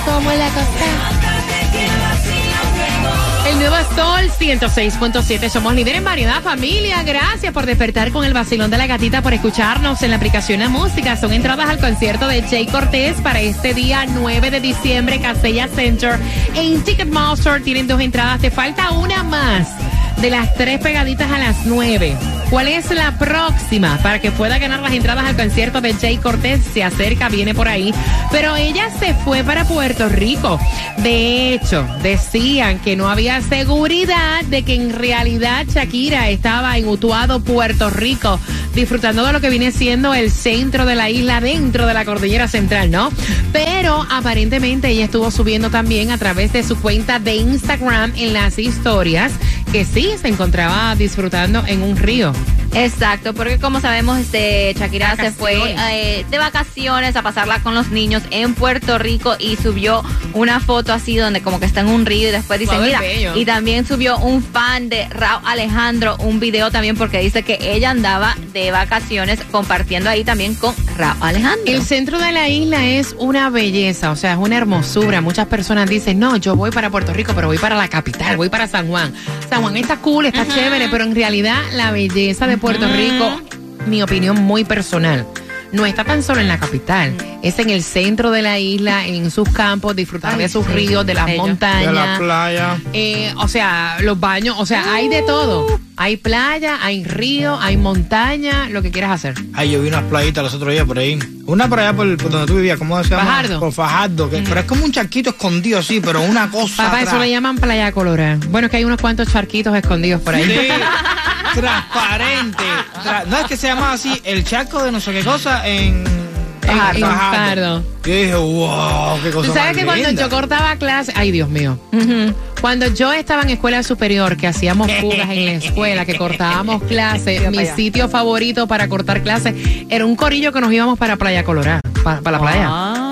Como la. El nuevo Sol 106.7. Somos líderes en variedad, familia. Gracias por despertar con el vacilón de la gatita, por escucharnos en la aplicación de música. Son entradas al concierto de Jay Cortés para este día 9 de diciembre, Casella Center. En Ticketmaster tienen dos entradas. Te falta una más de las tres pegaditas a las 9. ¿Cuál es la próxima para que pueda ganar las entradas al concierto de Jay Cortés? Se acerca, viene por ahí. Pero ella se fue para Puerto Rico. De hecho, decían que no había seguridad de que en realidad Shakira estaba en Utuado, Puerto Rico, disfrutando de lo que viene siendo el centro de la isla dentro de la cordillera central, ¿no? Pero aparentemente ella estuvo subiendo también a través de su cuenta de Instagram en las historias que sí se encontraba disfrutando en un río. Exacto, porque como sabemos, este Shakira se fue eh, de vacaciones a pasarla con los niños en Puerto Rico y subió una foto así donde como que está en un río y después dice, mira, bello. y también subió un fan de Raúl Alejandro un video también porque dice que ella andaba de vacaciones compartiendo ahí también con Raúl Alejandro. El centro de la isla es una belleza, o sea, es una hermosura. Muchas personas dicen, no, yo voy para Puerto Rico, pero voy para la capital, voy para San Juan. San Juan está cool, está chévere, pero en realidad la belleza de Puerto Rico, mi opinión muy personal, no está tan solo en la capital, es en el centro de la isla, en sus campos, disfrutar Ay, de sus sí, ríos, de las bello. montañas. De la playa. Eh, o sea, los baños, o sea, hay de todo. Hay playa, hay río, hay montaña, lo que quieras hacer. Ay, yo vi unas playitas los otros días por ahí. Una por allá por, por donde tú vivías, ¿cómo se llama? Fajardo. Por Fajardo. que- Pero es como un charquito escondido así, pero una cosa. Papá, eso le llaman playa colorada. Bueno, es que hay unos cuantos charquitos escondidos por ahí. Sí, transparente. Tra- no es que se llama así, el charco de no sé qué cosa en. En- Fajardo. en. Yo dije, wow, qué cosa Tú sabes más que cuando yo cortaba clase, ay Dios mío, cuando yo estaba en escuela superior, que hacíamos fugas en la escuela, que cortábamos clases, mi sitio favorito para cortar clases era un corillo que nos íbamos para Playa Colorada, para, para la playa. Ah.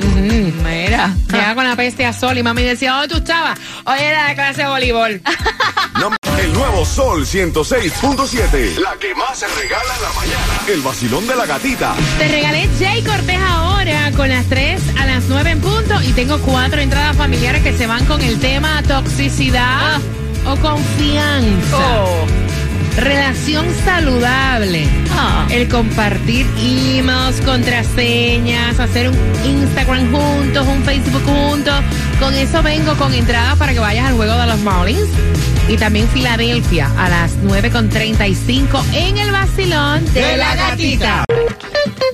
Ujú, ujú. Mira. Llegaba con la peste a sol y mami decía, ¿dónde tú estabas? Hoy era la clase de voleibol. El nuevo Sol 106.7. La que más se regala en la mañana. El vacilón de la gatita. Te regalé Jay Cortés ahora con las 3 a las 9 en punto y tengo cuatro entradas familiares que se van con el tema toxicidad o confianza. Oh. Relación saludable. Ah. El compartir emails, contraseñas, hacer un Instagram juntos, un Facebook juntos. Con eso vengo con entradas para que vayas al juego de los Marlins. Y también Filadelfia a las 9.35 en el vacilón de la gatita.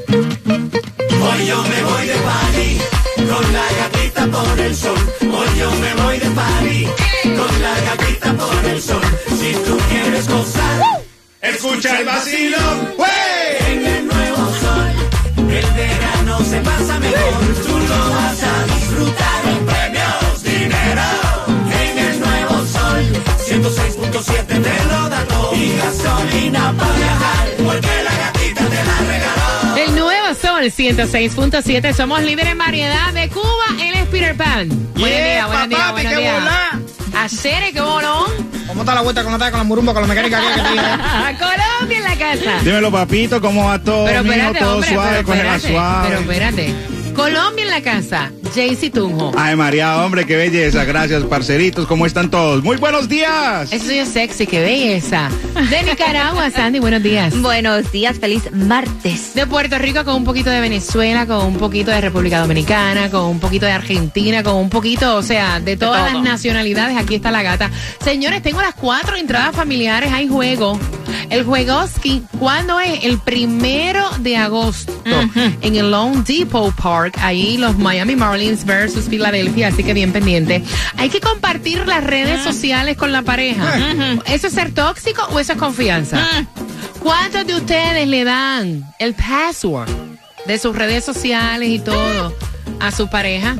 Hoy yo me voy de party con la gatita por el sol. Hoy yo me voy de party con la gatita por el sol. Si tú quieres gozar, escucha el vacilón. En el nuevo sol, el verano se pasa mejor. Tú lo vas a disfrutar con premios, dinero. En el nuevo sol, 106.7 te lo da todo. Y gasolina para viajar, porque la gatita te la regaló. El nuevo Sol 106.7. Somos líderes en variedad de Cuba. Él es Peter Pan. Yeah, días, papá, buenos qué días. volá. Acere, qué bolón. ¿Cómo está la vuelta con la con la murumba, con la mecánica aquí que? Colombia en la casa. Dímelo, papito, ¿cómo va todo? Pero mijo? espérate, todo hombre, suave, pero cógela espérate, suave. pero espérate. Colombia en la casa, Jaycee Tunjo. Ay, María, hombre, qué belleza. Gracias, parceritos. ¿Cómo están todos? Muy buenos días. Eso es sexy, qué belleza. De Nicaragua, Sandy, buenos días. Buenos días, feliz martes. De Puerto Rico con un poquito de Venezuela, con un poquito de República Dominicana, con un poquito de Argentina, con un poquito, o sea, de todas las nacionalidades. Aquí está la gata. Señores, tengo las cuatro entradas familiares. Hay juego. El juegoski, ¿cuándo es? El primero de agosto en el Lone Depot Park. Ahí los Miami Marlins versus Filadelfia. Así que bien pendiente. Hay que compartir las redes sociales con la pareja. ¿Eso es ser tóxico o eso es confianza? ¿Cuántos de ustedes le dan el password de sus redes sociales y todo a su pareja?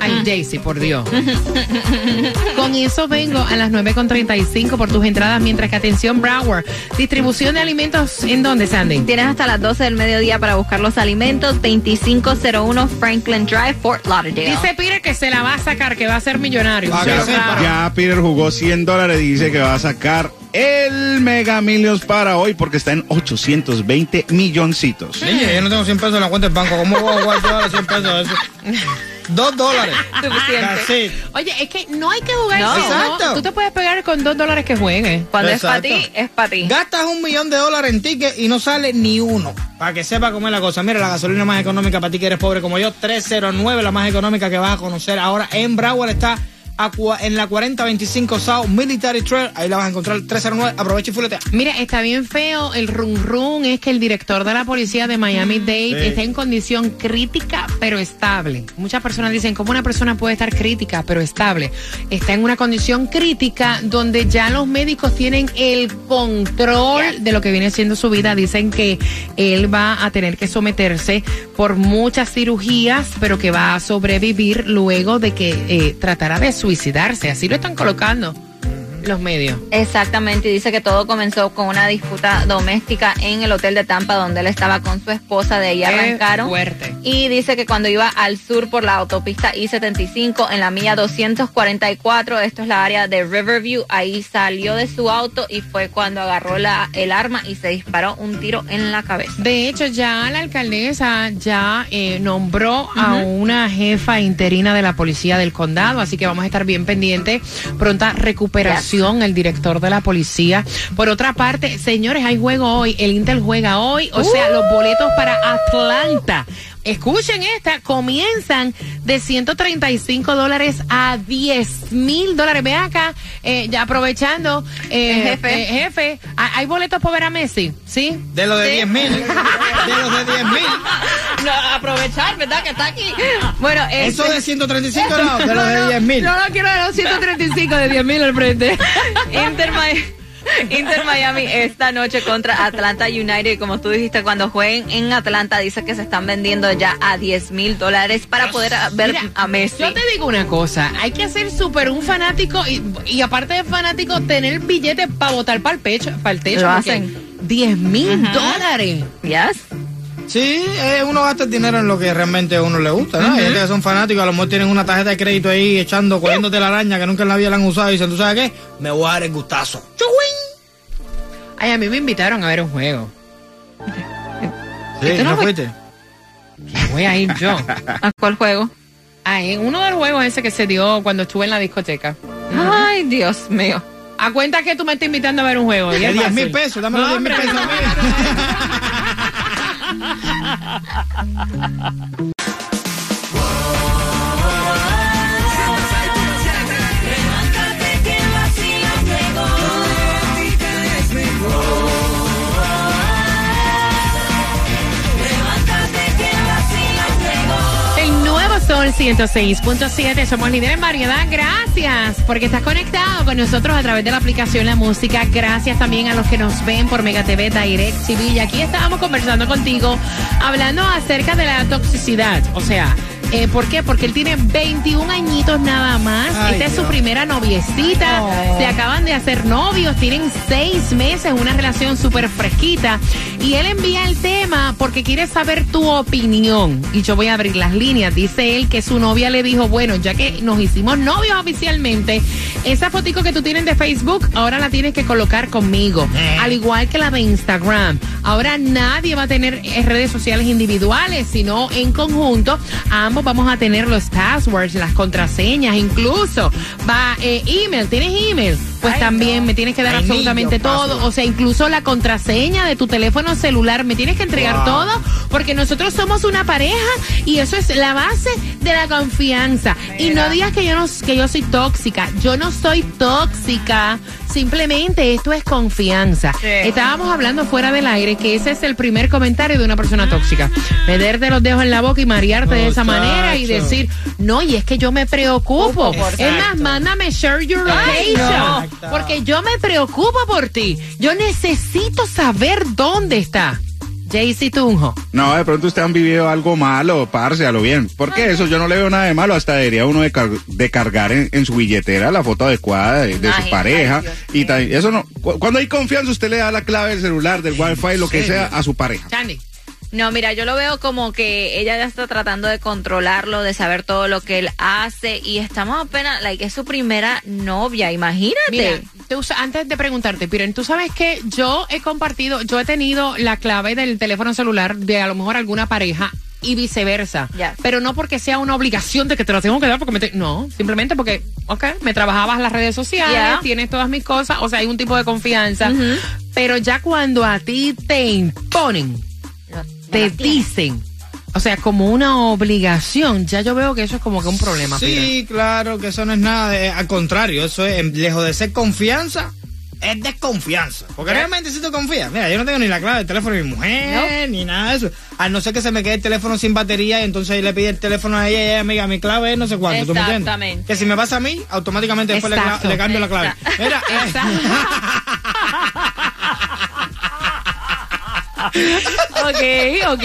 Ay, Daisy, por Dios. Con eso vengo a las 9.35 por tus entradas, mientras que atención, Broward. Distribución de alimentos, ¿en dónde, Sandy? Tienes hasta las 12 del mediodía para buscar los alimentos. 2501 Franklin Drive, Fort Lauderdale. Dice Peter que se la va a sacar, que va a ser millonario. Ah, claro. Ya Peter jugó 100 dólares y dice que va a sacar el Mega Millions para hoy porque está en 820 milloncitos. Niña, yo no tengo 100 pesos en la cuenta del banco. ¿Cómo voy a jugar las 100 pesos eso? Dos dólares. Suficiente. Oye, es que no hay que jugar. No. si Exacto. Tú te puedes pegar con dos dólares que juegues. Cuando es para ti, es para ti. Gastas un millón de dólares en tickets y no sale ni uno. Para que sepa cómo es la cosa. Mira, la gasolina más económica para ti que eres pobre como yo, 309, la más económica que vas a conocer ahora en Broward está a en la 4025 South Military Trail. Ahí la vas a encontrar, 309. Aprovecha y fuletea. Mira, está bien feo. El run run es que el director de la policía de Miami-Dade Sí. está en condición crítica pero estable. Muchas personas dicen, ¿cómo una persona puede estar crítica pero estable? Está en una condición crítica donde ya los médicos tienen el control de lo que viene siendo su vida. Dicen que él va a tener que someterse por muchas cirugías, pero que va a sobrevivir luego de que eh, tratará de suicidarse. Así lo están colocando los medios. Exactamente, y dice que todo comenzó con una disputa doméstica en el hotel de Tampa donde él estaba con su esposa, de ahí Qué arrancaron. fuerte. Y dice que cuando iba al sur por la autopista I-75 en la milla 244, esto es la área de Riverview, ahí salió de su auto y fue cuando agarró la, el arma y se disparó un tiro en la cabeza. De hecho, ya la alcaldesa ya eh, nombró a una jefa interina de la policía del condado, así que vamos a estar bien pendientes. Pronta recuperación, el director de la policía. Por otra parte, señores, hay juego hoy. El Inter juega hoy, o sea, los boletos para Atlanta. Escuchen esta, comienzan de 135 dólares a 10 mil dólares. Ve acá, eh, ya aprovechando, eh, Jefe. eh, jefe, ¿hay boletos para ver a Messi? ¿Sí? De los de 10 mil. De los de 10 mil. No, aprovechar, ¿verdad? Que está aquí. Bueno, Eso este- de 135 no, de los de 10 mil. No, no quiero de los 135 de 10 mil al frente. Inter, Inter Miami esta noche contra Atlanta United. Como tú dijiste, cuando jueguen en Atlanta, dice que se están vendiendo ya a 10 mil dólares para poder ver Mira, a Messi. Yo te digo una cosa, hay que ser súper un fanático y, y aparte de fanático, tener billetes para botar para el pecho, para el techo. Lo hacen. 10 mil dólares. Yes. Sí, eh, uno gasta el dinero en lo que realmente a uno le gusta, ¿no? Hay gente que son fanáticos, a lo mejor tienen una tarjeta de crédito ahí echando, cogiéndote la araña que nunca en la vida la han usado y dicen, ¿tú sabes qué? Me voy a dar el gustazo. Ay, a mí me invitaron a ver un juego. Sí, no ¿no fuiste? fuiste? Voy a ir yo. ¿A cuál juego? Ah, en uno de los juegos ese que se dio cuando estuve en la discoteca. Ay, Dios mío. A cuenta que tú me estás invitando a ver un juego. y De es 10 mil pesos, dame los No, 10 mil pesos. 106.7, somos líderes en variedad. Gracias porque estás conectado con nosotros a través de la aplicación La Música. Gracias también a los que nos ven por Mega TV, Direct TV. Y aquí estábamos conversando contigo, hablando acerca de la toxicidad. O sea, Eh, ¿Por qué? Porque él tiene 21 añitos nada más. Ay, Esta es su primera noviecita. Se acaban de hacer novios, tienen seis meses, una relación súper fresquita. Y él envía el tema porque quiere saber tu opinión. Y yo voy a abrir las líneas. Dice él que su novia le dijo, bueno, ya que nos hicimos novios oficialmente, esa fotico que tú tienes de Facebook, ahora la tienes que colocar conmigo. Al igual que la de Instagram. Ahora nadie va a tener eh, redes sociales individuales, sino en conjunto. Ambos vamos a tener los passwords, las contraseñas, incluso va eh, email. ¿Tienes email? Pues Ay, también no. me tienes que dar Ay, absolutamente niño, todo. O sea, incluso la contraseña de tu teléfono celular. Me tienes que entregar Wow. todo porque nosotros somos una pareja y eso es la base de la confianza. Y no digas que yo no que yo soy tóxica. Yo no soy tóxica. Simplemente esto es confianza. Estábamos hablando fuera del aire que ese es el primer comentario de una persona tóxica. Meterte los dedos en la boca y marearte de esa manera y decir, no, y es que yo me preocupo. Exacto. Es más, mándame share your location. no. Porque yo me preocupo por ti. Yo necesito saber dónde está. Jaycee Tunjo. No, de pronto ustedes han vivido algo malo, parce, a lo bien. Porque eso yo no le veo nada de malo. Hasta debería uno de, car- de cargar en, en su billetera la foto adecuada de, de Ay, su pareja. ay, y eso no. cu- Cuando hay confianza, usted le da la clave del celular, del wifi, lo que sea, a su pareja. Chandy. No, mira, yo lo veo como que ella ya está tratando de controlarlo, de saber todo lo que él hace y estamos apenas, like, es su primera novia, imagínate. Mira, tú antes de preguntarte, Piren, tú sabes que yo he compartido, yo he tenido la clave del teléfono celular de a lo mejor alguna pareja y viceversa. Pero no porque sea una obligación de que te la tengo que dar porque me te- no, simplemente porque, ok, me trabajabas las redes sociales, tienes todas mis cosas, o sea, hay un tipo de confianza. Pero ya cuando a ti te imponen, Lo- te dicen, o sea, como una obligación, ya yo veo que eso es como que un problema. Sí, claro, que eso no es nada, de- al contrario, eso es, lejos de ser confianza, es desconfianza. Porque realmente si tú confías, mira, yo no tengo ni la clave del teléfono de mi mujer, ni nada de eso. A no ser que se me quede el teléfono sin batería y entonces le pide el teléfono a ella y ella, amiga, mi clave es no sé cuánto, ¿tú me entiendes? Exactamente. Que si me pasa a mí, automáticamente después le, cambio la clave. Exacto. Mira, eh, Ok, ok.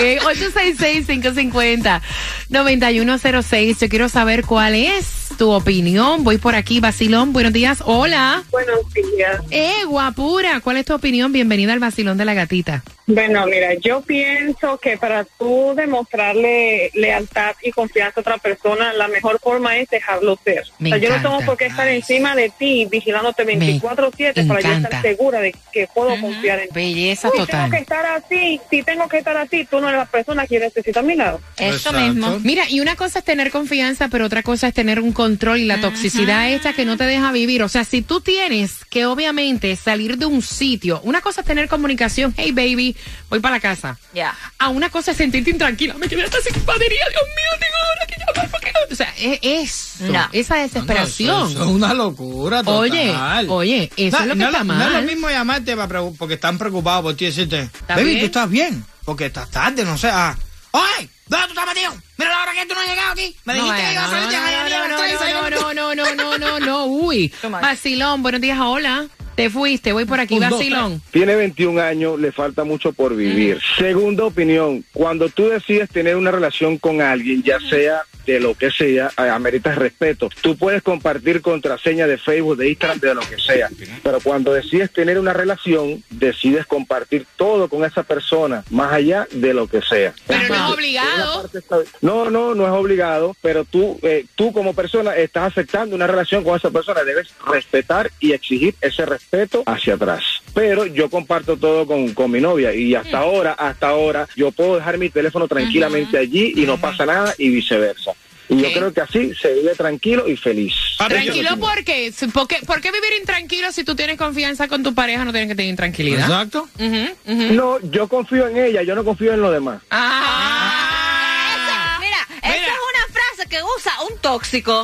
866-550-9106. Yo quiero saber cuál es tu opinión. Voy por aquí, Basilón. Buenos días. Hola. Buenos días. Eh, guapura. ¿Cuál es tu opinión? Bienvenida al Basilón de la Gatita. Bueno, mira, yo pienso que para tú demostrarle lealtad y confianza a otra persona, la mejor forma es dejarlo ser. Me o sea, yo no tengo por qué estar encima de ti, vigilándote 24/7 para yo estar segura de que puedo confiar en ti. Belleza Uy, tengo que total. estar así, si tengo que estar así, tú no eres la persona que necesita a mi lado. Eso Exacto. mismo. Mira, y una cosa es tener confianza, pero otra cosa es tener un control y la toxicidad esta que no te deja vivir. O sea, si tú tienes que obviamente salir de un sitio, una cosa es tener comunicación, hey baby, voy para la casa. Ya. A una cosa es sentirte intranquila, me quedé hasta sin batería, Dios mío, tengo ahora que llamar porque no. O sea, es eso, No. esa no, desesperación. eso, eso es una locura total. Oye, oye, eso No, es lo que no, está no mal. es lo mismo llamarte porque están preocupados por ti y decirte, ¿Está baby, bien? tú estás bien, porque estás tarde, no sé. Ah, Oye, ¿dónde tú estás metido? Mira la hora que tú no has llegado aquí. Me No, dijiste que no, ibas a salir de no, Jayalía a las tres y no, no, no, no, no, no, no, no, uy. Vacilón, buenos días, hola. Te fuiste, voy por aquí, vacilón. Tiene 21 años, le falta mucho por vivir. Segunda opinión, cuando tú decides tener una relación con alguien, ya sea de lo que sea, ameritas respeto. Tú puedes compartir contraseña de Facebook, de Instagram, de lo que sea. Pero cuando decides tener una relación, decides compartir todo con esa persona, más allá de lo que sea. Pero no es obligado. está- No, no, no es obligado, pero tú, eh, tú como persona estás aceptando una relación con esa persona, debes respetar y exigir ese respeto hacia atrás. Pero yo comparto todo con, con mi novia y hasta ahora, hasta ahora, yo puedo dejar mi teléfono tranquilamente allí y no pasa nada y viceversa. Y yo creo que así se vive tranquilo y feliz. Tranquilo, ¿por qué? ¿Por qué, por qué vivir intranquilo si tú tienes confianza con tu pareja? No tienes que tener intranquilidad. Exacto. Que- No, yo confío en ella, yo no confío en los demás. Ah. Mira, esa es una frase que usa un tóxico.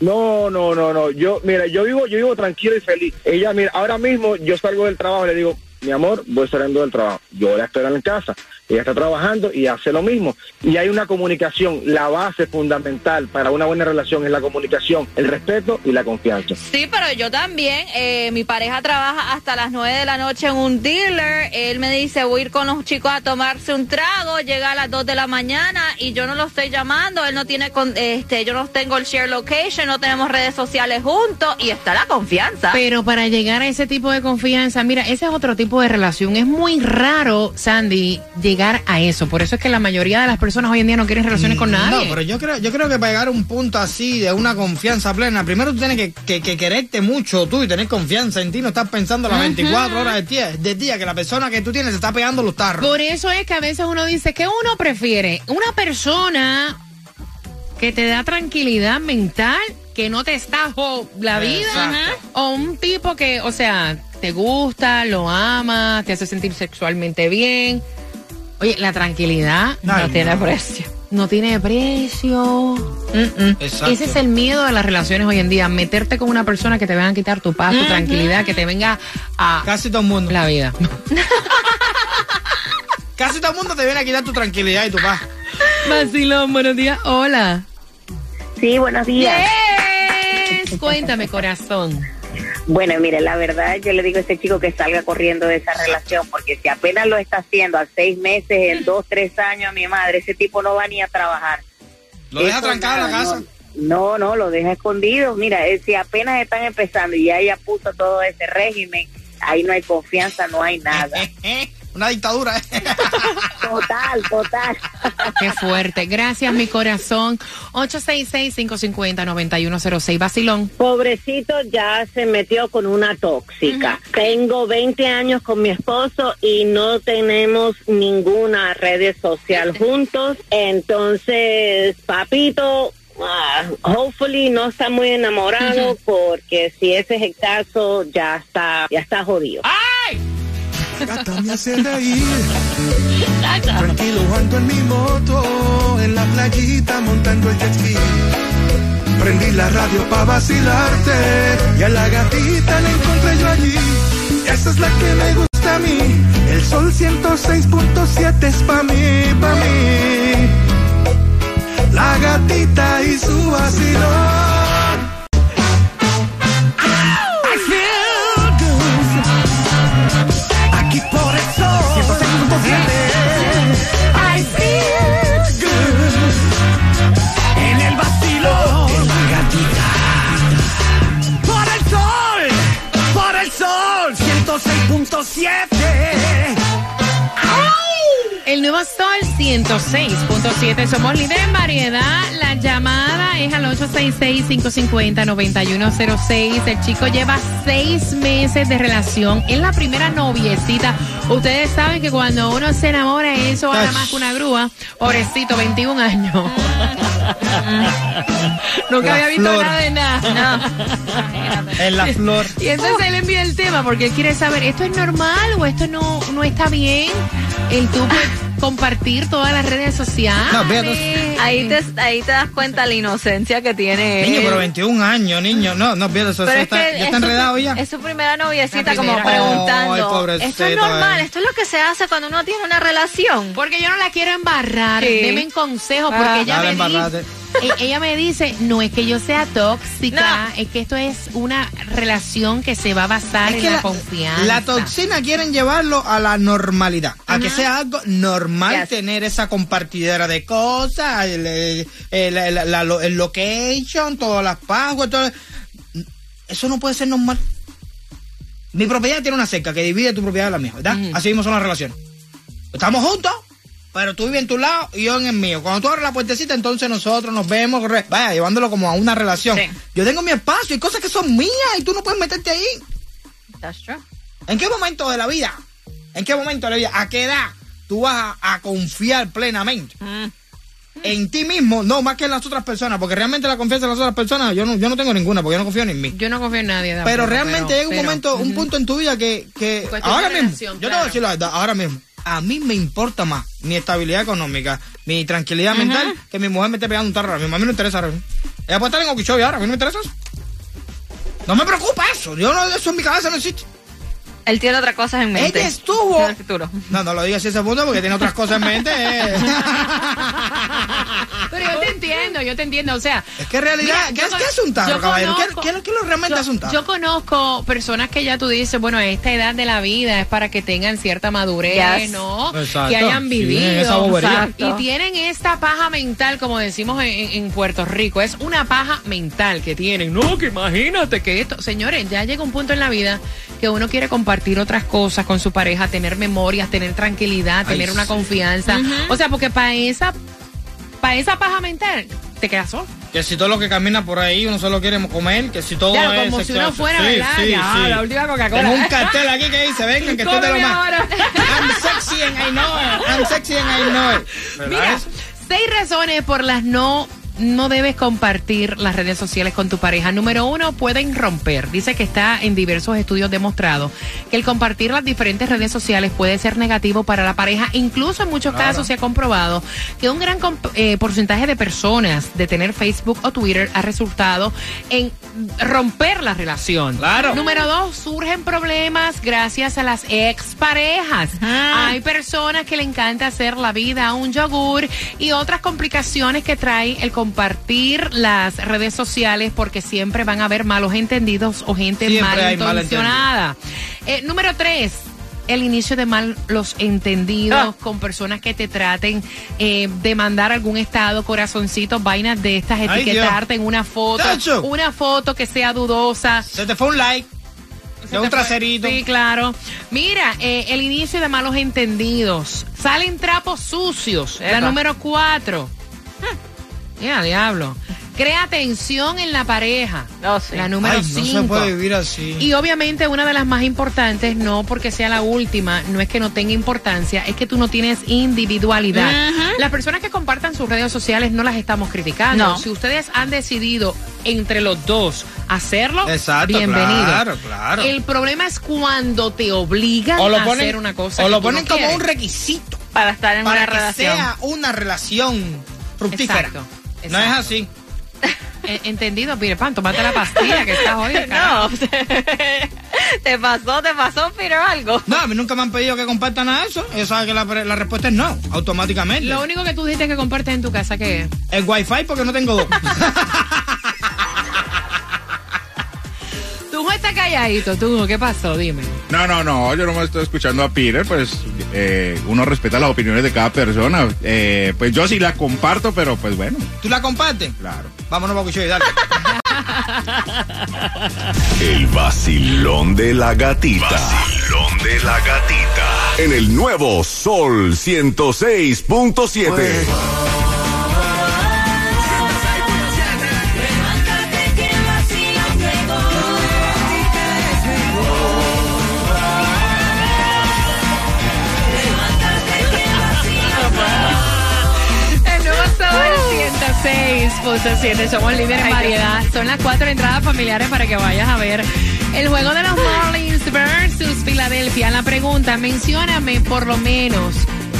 No, no, no, no. Yo, mira, yo vivo, yo vivo tranquilo y feliz. Ella, mira, ahora mismo yo salgo del trabajo y le digo, mi amor, voy saliendo del trabajo. Yo la espero en casa. ella está trabajando y hace lo mismo. Y hay una comunicación, la base fundamental para una buena relación es la comunicación, el respeto y la confianza. Sí, pero yo también. eh, mi pareja trabaja hasta las 9 de la noche en un dealer. Él me dice, voy a ir con los chicos a tomarse un trago. Llega a las 2 de la mañana y yo no lo estoy llamando. Él no tiene, con, este, yo no tengo el share location, no tenemos redes sociales juntos y está la confianza. Pero para llegar a ese tipo de confianza, mira, ese es otro tipo de relación. Es muy raro, Sandy, llegar a eso. Por eso es que la mayoría de las personas hoy en día no quieren relaciones con nadie. No, pero yo creo, yo creo que para llegar a un punto así de una confianza plena, primero tú tienes que, que, que quererte mucho tú y tener confianza en ti, no estás pensando las 24 horas del día, del día que la persona que tú tienes se está pegando los tarros. Por eso es que a veces uno dice que uno prefiere una persona que te da tranquilidad mental, que no te estajo la vida, o un tipo que, o sea, te gusta, lo ama, te hace sentir sexualmente bien. Oye, la tranquilidad no tiene no. precio. No tiene precio. Ese es el miedo de las relaciones hoy en día, meterte con una persona que te venga a quitar tu paz, tu tranquilidad, que te venga a Casi todo el mundo. la vida. Casi todo el mundo te viene a quitar tu tranquilidad y tu paz. Vacilón, buenos días. Hola. Sí, buenos días. Yes. Cuéntame, corazón. Bueno, mire, la verdad, yo le digo a ese chico que salga corriendo de esa relación, porque si apenas lo está haciendo a seis meses, en dos, tres años, a mi madre, ese tipo no va ni a trabajar. Lo deja trancado en la casa. No, no, no, lo deja escondido. Mira, eh, si apenas están empezando y ya ella puso todo ese régimen, ahí no hay confianza, no hay nada. Una dictadura. ¿eh? Total, total. Qué fuerte. Gracias, mi corazón. 866-550-9106. Vacilón. Pobrecito ya se metió con una tóxica. Tengo 20 años con mi esposo y no tenemos ninguna red social juntos. Entonces, papito, ah, hopefully no está muy enamorado porque si ese es el caso, ya está, ya está jodido. Gata me hace reír. Tranquilo ando en mi moto, en la playita montando el jet ski. Prendí la radio pa' vacilarte y a la gatita la encontré yo allí. Esa es la que me gusta a mí. El sol 106.7 es pa' mí, pa' mí. La gatita y su vacilón. I feel good. Aquí por el sol. 106.7 I feel good. En el vacilo De la gatita. Por el sol. Por el sol. 106.7 El nuevo Sol 106.7. Somos líderes en variedad. La llamada es al 866-550-9106. El chico lleva seis meses de relación. Es la primera noviecita. Ustedes saben que cuando uno se enamora, eso va nada más que una grúa. Pobrecito, 21 años. Nunca La había visto flor. nada de nada. En la flor. Y entonces él envía el tema porque él quiere saber, ¿esto es normal o esto no, no está bien? El tú compartir todas las redes sociales. No. Ahí te, ahí te das cuenta la inocencia que tiene Niño, él. pero 21 años, niño. No, no pierdas eso. Está, que ya es está su- enredado ya. Es su primera noviecita como preguntando. Esto es normal, eh. esto es lo que se hace cuando uno tiene una relación. Porque yo no la quiero embarrar. Sí. Deme consejos porque Ah. ella Dale, me embarrate. dice, ella me dice, no es que yo sea tóxica, es que esto es una relación que se va a basar Es en que la, la, confianza. la toxina quieren llevarlo a la normalidad, a que sea algo normal Yes. tener esa compartidera de cosas, el, el- el- la- el location, todas las passwords, todo. Eso no puede ser normal. Mi propiedad tiene una cerca que divide tu propiedad de la mía, ¿verdad? Así mismo son las relaciones. Estamos juntos, pero tú vives en tu lado y yo en el mío. Cuando tú abres la puertecita, entonces nosotros nos vemos, vaya, llevándolo como a una relación. Sí. Yo tengo mi espacio y cosas que son mías y tú no puedes meterte ahí. That's true. ¿En qué momento de la vida? ¿En qué momento de la vida? ¿A qué edad tú vas a, a confiar plenamente? Mm. En ti mismo, no más que en las otras personas, porque realmente la confianza en las otras personas, yo no, yo no tengo ninguna, porque yo no confío ni en mí. Yo no confío en nadie. Pero tampoco, realmente pero- llega un pero- momento, un punto en tu vida que, que Cuestión ahora mismo, relación, yo te voy a decir la verdad, ahora mismo, a mí me importa más mi estabilidad económica, mi tranquilidad mental, que mi mujer me esté pegando un tarro ahora mismo. A mí no me interesa ahora. Ella puede estar en Okeechobee ahora, a mí no me interesa eso. No me preocupa eso, yo no, eso en mi cabeza no existe. Él tiene otras cosas en mente. Ella estuvo. En el futuro. No, no lo digas así ese punto porque tiene otras cosas en mente. eh. Pero yo te entiendo, yo te entiendo. O sea. Es que en realidad, Mira, ¿qué, es, con- qué es un tarro, caballero? ¿Qué, conozco- qué, qué es lo que realmente yo, es un tarro? yo conozco personas que ya tú dices, bueno, esta edad de la vida es para que tengan cierta madurez, Yes. ¿no? Exacto. Que hayan Sí, vivido. esa. Exacto. Y tienen esta paja mental, como decimos en, en- en Puerto Rico. Es una paja mental que tienen. No, que imagínate que esto. Señores, ya llega un punto en la vida que uno quiere compartir otras cosas con su pareja, tener memorias, tener tranquilidad, tener una sí. confianza. O sea, porque para esa, para esa paja mental, te quedas solo. Que si todo lo que camina por ahí uno solo quiere comer, que si todo Claro, es como si uno fuera, Sí, ¿verdad? sí, Ya, sí. la última Coca-Cola. Tengo un cartel aquí que dice, vengan, que esto es de lo más. I'm sexy and I know it. I'm sexy and I know it. ¿Verdad Mira, seis razones por las no no debes compartir las redes sociales con tu pareja. Número uno, pueden romper. Dice que está en diversos estudios demostrado que el compartir las diferentes redes sociales puede ser negativo para la pareja. Incluso en muchos Claro. casos se ha comprobado que un gran eh, porcentaje de personas de tener Facebook o Twitter ha resultado en romper la relación. Claro. Número dos, surgen problemas gracias a las exparejas. Hay personas que le encanta hacer la vida a un yogur y otras complicaciones que trae el compartir las redes sociales porque siempre van a haber malos entendidos o gente Siempre malintencionada. Eh, número tres. El inicio de malos entendidos con personas que te traten eh, de mandar algún estado, corazoncitos, vainas de estas, Ay, Dios. etiquetarte en una foto, Tacho. una foto que sea dudosa. Se te fue un like. Se De un fue- traserito. Sí, claro. Mira, eh, el inicio de malos entendidos. Salen trapos sucios. La Epa. número cuatro. Ya, diablo. Crea tensión en la pareja. No, sí. La número Ay, no cinco. se puede vivir así. Y obviamente una de las más importantes, no porque sea la última, no es que no tenga importancia, es que tú no tienes individualidad. Las personas que compartan sus redes sociales no las estamos criticando. No. Si ustedes han decidido entre los dos hacerlo, Exacto, bienvenido. claro, claro. El problema es cuando te obligan o lo a ponen, hacer una cosa. o lo ponen no como quieres. un requisito Para estar en para una que relación. sea una relación fructífera. Exacto, No es así. Entendido, Peter Pan, tómate la pastilla que estás hoy. No, te pasó, te pasó, pero algo. No, a mí nunca me han pedido que compartan nada de eso. Ellos saben que la, la respuesta es no, automáticamente. Lo único que tú dijiste que compartes en tu casa, ¿qué es? El wifi porque no tengo dos. Tú estás calladito, tú, ¿qué pasó? Dime. No, no, no, yo no me estoy escuchando a Peter, pues eh, uno respeta las opiniones de cada persona. Eh, pues yo sí la comparto, pero pues bueno, ¿Tú la compartes? claro. Vámonos, Bacucho, y dale. El vacilón de la gatita. Vacilón de la gatita. En el nuevo Sol 106.7. 6.7. Somos líderes en variedad. Son las cuatro entradas familiares para que vayas a ver el juego de los Marlins versus Filadelfia. La pregunta, mencióname por lo menos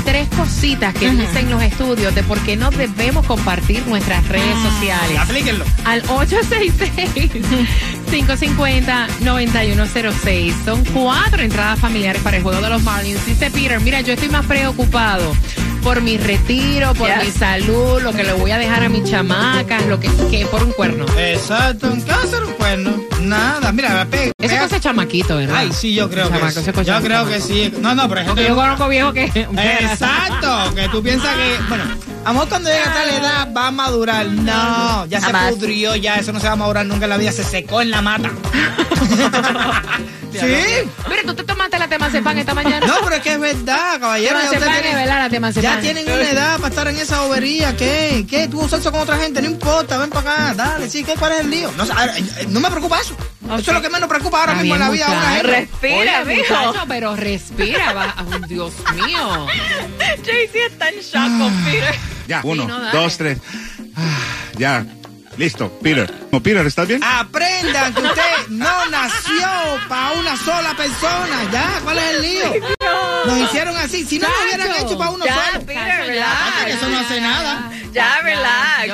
tres cositas que dicen los estudios de por qué no debemos compartir nuestras redes sociales. Aplíquenlo. Al 866-550-9106. Son cuatro entradas familiares para el juego de los Marlins. Dice Peter, mira, yo estoy más preocupado por mi retiro, por Yes. mi salud, lo que le voy a dejar a mis chamacas, lo que, que por un cuerno. Exacto. ¿Qué va a hacer un cuerno? Nada. Mira, pega. Eso cosa chamaquito, ¿verdad? Ay, sí, yo creo que Chamaco, sí. ese cosa Yo creo que sí. No, no, pero gente Porque yo conozco viejo que... Exacto, que tú piensas que, bueno, amor cuando llega a tal edad va a madurar. No, ya Jamás. se pudrió, ya eso no se va a madurar nunca en la vida, se secó en la mata. sí. Mira, tú te tomaste la temazepam esta mañana. No, pero es que es verdad, caballero. ya verdad, la. Ya tienen una edad para estar en esa bobería. ¿Qué? ¿Qué? ¿Tuvo sexo con otra gente? No importa, ven para acá. Dale, sí, ¿qué? ¿Cuál es el lío? No, me preocupa eso. Eso es lo que menos preocupa ahora mismo en la vida una. Respira, Oye, mijo. muchacho, pero respira. va- Dios mío. Jaycee está en shock con Peter. Ya, uno, no, dos, tres. Ah, ya, listo. Peter. No, Peter, ¿estás bien? Aprendan que usted no nació para una sola persona. Ya, ¿cuál es el lío? Nos hicieron así. Si no lo hubieran hecho para uno Ya, solo. Peter, relax. Eso no hace nada. Ya, relax.